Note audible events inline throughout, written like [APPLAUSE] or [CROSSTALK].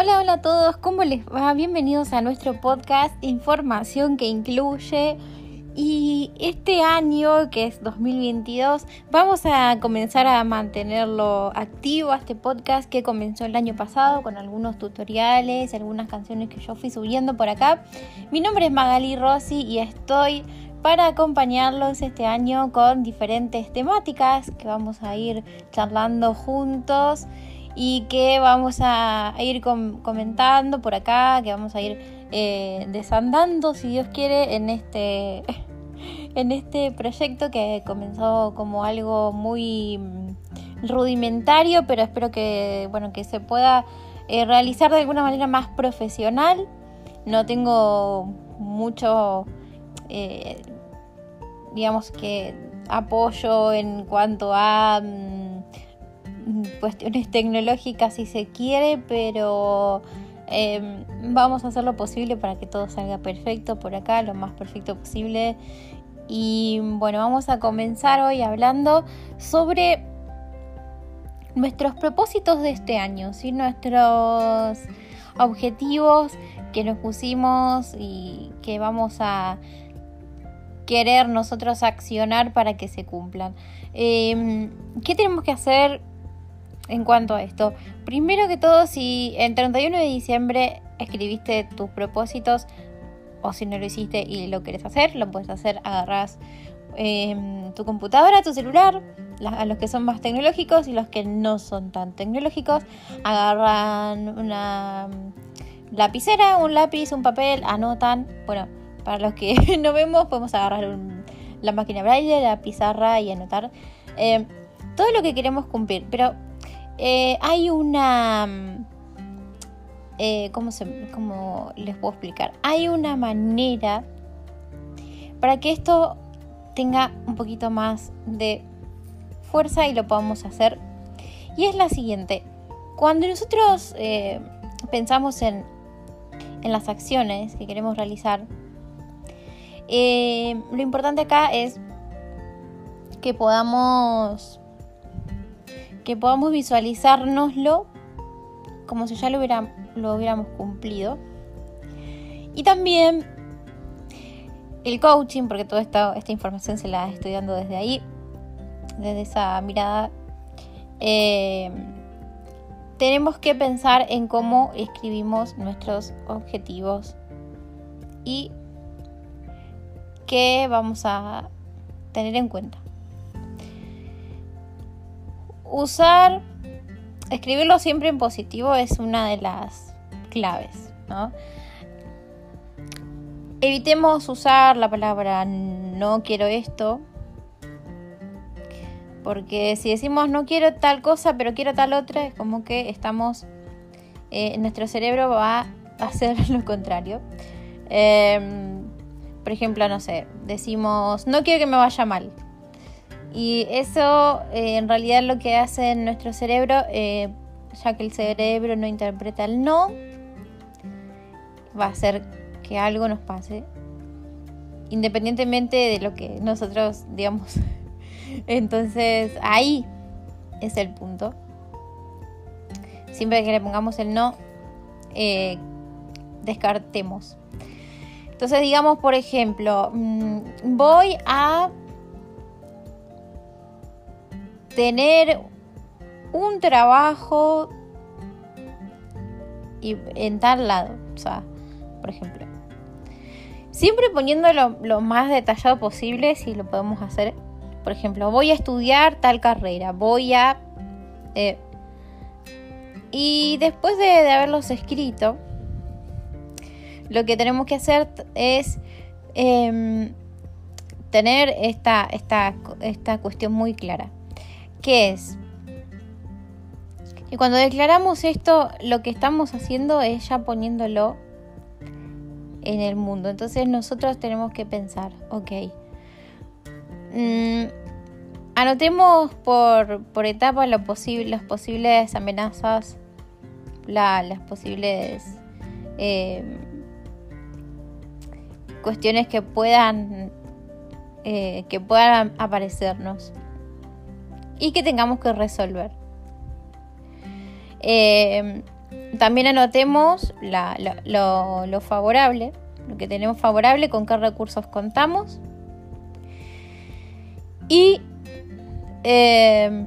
Hola, hola a todos, ¿cómo les va? Bienvenidos a nuestro podcast Información que incluye. Y este año, que es 2022, vamos a comenzar a mantenerlo activo, este podcast que comenzó el año pasado con algunos tutoriales, algunas canciones que yo fui subiendo por acá. Mi nombre es Magali Rossi y estoy para acompañarlos este año con diferentes temáticas que vamos a ir charlando juntos y que vamos a ir comentando por acá, que vamos a ir eh, desandando, si Dios quiere, en este, [LAUGHS] en este proyecto que comenzó como algo muy rudimentario, pero espero que, bueno, que se pueda eh, realizar de alguna manera más profesional. No tengo mucho, eh, digamos que, apoyo en cuanto a... Mm, cuestiones tecnológicas si se quiere, pero em, vamos a hacer lo posible para que todo salga perfecto por acá, lo más perfecto posible. Y bueno, vamos a comenzar hoy hablando sobre nuestros propósitos de este año, ¿sí? nuestros objetivos que nos pusimos y que vamos a querer nosotros accionar para que se cumplan. Em, ¿Qué tenemos que hacer en cuanto a esto. Primero que todo, si el 31 de diciembre escribiste tus propósitos o si no lo hiciste y lo querés hacer, lo puedes hacer, agarras em, tu computadora, tu celular, a los que son más tecnológicos y los que no son tan tecnológicos, agarran una lapicera, un lápiz, un papel, anotan, bueno, para los que [LAUGHS] no vemos podemos agarrar la máquina braille, la pizarra y anotar em, todo lo que queremos cumplir, pero eh, hay una... Mm, eh, ¿cómo, se, ¿Cómo les puedo explicar? Hay una manera para que esto tenga un poquito más de fuerza y lo podamos hacer. Y es la siguiente. Cuando nosotros eh, pensamos en, en, las acciones que queremos realizar, lo importante acá es que podamos que podamos visualizárnoslo como si ya lo, lo hubiéramos cumplido. Y también el coaching, porque toda esta, esta información se la estoy dando desde ahí, desde esa mirada. Eh, tenemos que pensar en cómo escribimos nuestros objetivos y qué vamos a tener en cuenta usar, escribirlo siempre en positivo es una de las claves, ¿no? Evitemos usar la palabra no quiero esto, porque si decimos no quiero tal cosa, pero quiero tal otra, es como que estamos, eh, nuestro cerebro va a hacer [LAUGHS] lo contrario. Em, por ejemplo, no sé, decimos no quiero que me vaya mal, y eso eh, en realidad lo que hace nuestro cerebro, eh, ya que el cerebro no interpreta el no, va a hacer que algo nos pase, independientemente de lo que nosotros digamos. [LAUGHS] Entonces ahí es el punto. Siempre que le pongamos el no, eh, descartemos. Entonces digamos, por ejemplo, mm, voy a tener un trabajo y en tal lado, o sea, por ejemplo. Siempre poniendo lo, más detallado posible si lo podemos hacer. Por ejemplo, voy a estudiar tal carrera, voy a... Eh, y después de, haberlos escrito, lo que tenemos que hacer es em, tener esta, esta, esta cuestión muy clara. ¿Qué es? Y cuando declaramos esto, lo que estamos haciendo es ya poniéndolo en el mundo. Entonces nosotros tenemos que pensar, ok, mm, anotemos por, por etapas lo posible, las posibles amenazas, las posibles eh, cuestiones que puedan, eh, que puedan aparecernos y que tengamos que resolver. Eh, también anotemos lo, favorable, lo que tenemos favorable, con qué recursos contamos. Y eh,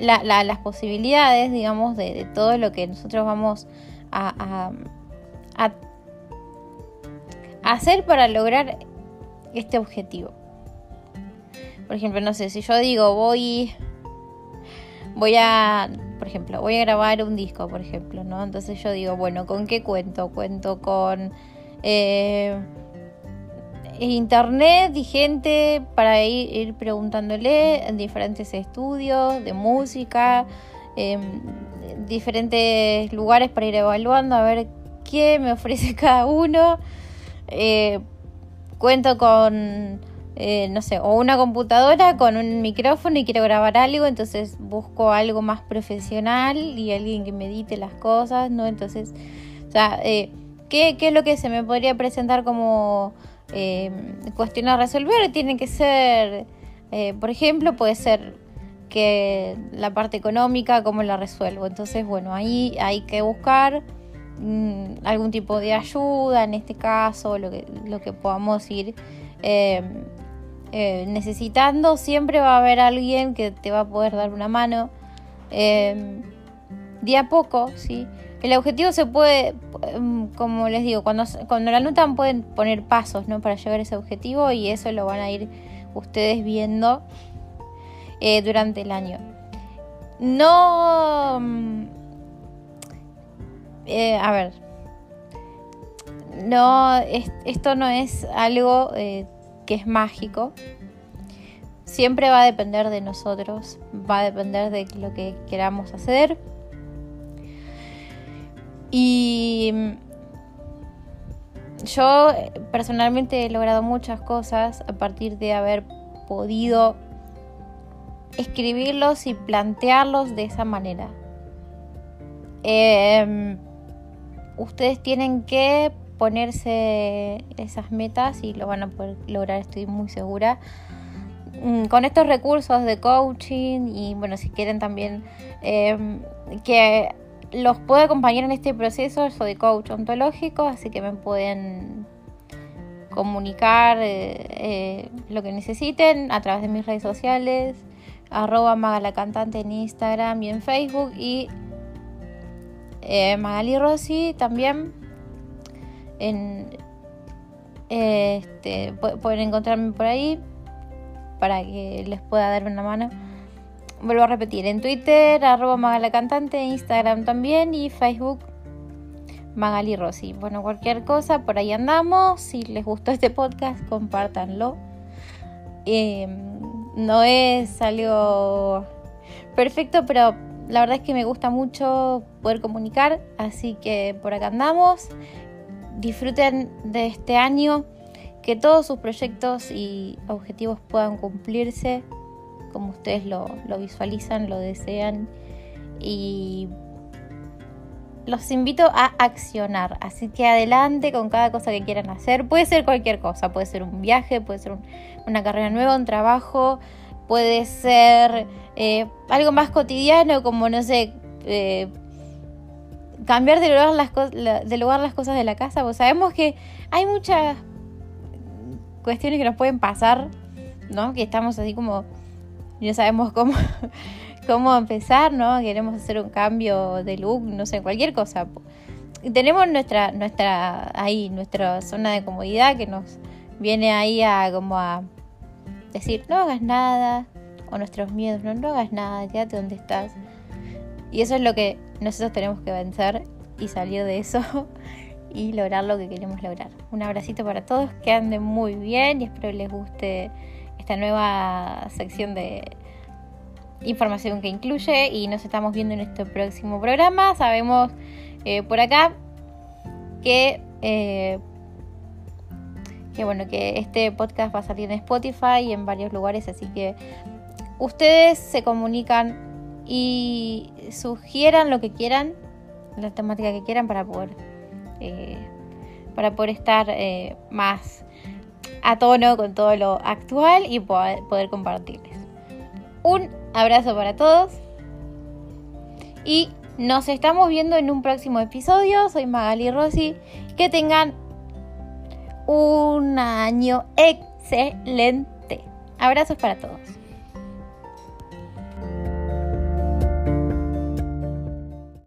las posibilidades, digamos, de, todo lo que nosotros vamos a, a, hacer para lograr este objetivo. Por ejemplo, no sé, si yo digo voy voy a, por ejemplo, voy a grabar un disco, por ejemplo, ¿no? Entonces yo digo, bueno, ¿con qué cuento? Cuento con eh, internet y gente para ir, preguntándole en diferentes estudios de música, em, diferentes lugares para ir evaluando a ver qué me ofrece [LAUGHS] cada uno. Eh, cuento con, eh, no sé, o una computadora con un micrófono y quiero grabar algo, entonces busco algo más profesional y alguien que me edite las cosas, ¿no? Entonces, o sea, eh, ¿qué, ¿qué es lo que se me podría presentar como eh, cuestión a resolver tiene que ser, eh, por ejemplo, puede ser que la parte económica, cómo la resuelvo. Entonces, bueno, ahí hay que buscar mm, algún tipo de ayuda, en este caso, lo que, lo que podamos ir eh, necesitando. Siempre va a haber alguien que te va a poder dar una mano. de a poco, ¿sí? El objetivo se puede, em, como les digo, cuando, cuando la anotan pueden poner pasos ¿no? para llegar a ese objetivo y eso lo van a ir ustedes viendo eh, durante el año. No... Mm, eh, a ver. No, esto no es algo eh, que es mágico. Siempre va a depender de nosotros, va a depender de lo que queramos hacer y yo personalmente he logrado muchas cosas a partir de haber podido escribirlos y plantearlos de esa manera. Em, ustedes tienen que ponerse esas metas y lo van a poder lograr, estoy muy segura. Mm, con estos recursos de coaching y bueno, si quieren también em, que los puedo acompañar en este proceso, soy coach ontológico, así que me pueden comunicar eh, eh, lo que necesiten a través de mis redes sociales, arroba magalacantante en Instagram y en Facebook y eh, Magali Rossi también este, pueden encontrarme por ahí para que les pueda dar una mano vuelvo a repetir, en Twitter, arroba Magali Cantante, Instagram también y Facebook Magali Rossi. Bueno, cualquier cosa, por ahí andamos. Si les gustó este podcast, compártanlo. Em, no es algo perfecto, pero la verdad es que me gusta mucho poder comunicar, así que por acá andamos. Disfruten de este año, que todos sus proyectos y objetivos puedan cumplirse como ustedes lo, visualizan, lo desean y los invito a accionar. Así que adelante con cada cosa que quieran hacer. Puede ser cualquier cosa, puede ser un viaje, puede ser una carrera nueva, un trabajo, puede ser eh, algo más cotidiano como, no sé, eh, cambiar de lugar, las de lugar las cosas de la casa. Pues sabemos que hay muchas cuestiones que nos pueden pasar, ¿no? Que estamos así como no sabemos cómo, [LAUGHS] cómo empezar, ¿no? Queremos hacer un cambio de look, no sé, cualquier cosa. Tenemos nuestra, nuestra, ahí, nuestra zona de comodidad que nos viene ahí a como a decir, no hagas nada, o nuestros miedos, no, no hagas nada, quédate donde estás. Y eso es lo que nosotros tenemos que vencer y salir de eso [LAUGHS] y lograr lo que queremos lograr. Un abracito para todos, que anden muy bien y espero les guste esta nueva sección de información que incluye y nos estamos viendo en este próximo programa. Sabemos eh, por acá que, eh, que bueno que este podcast va a salir en Spotify y en varios lugares, así que ustedes se comunican y sugieran lo que quieran, la temática que quieran para poder eh, para poder estar más a tono con todo lo actual y poder, compartirles. Un abrazo para todos y Nos estamos viendo en un próximo episodio. Soy Magali Rossi. Que tengan un año excelente. Abrazos para todos.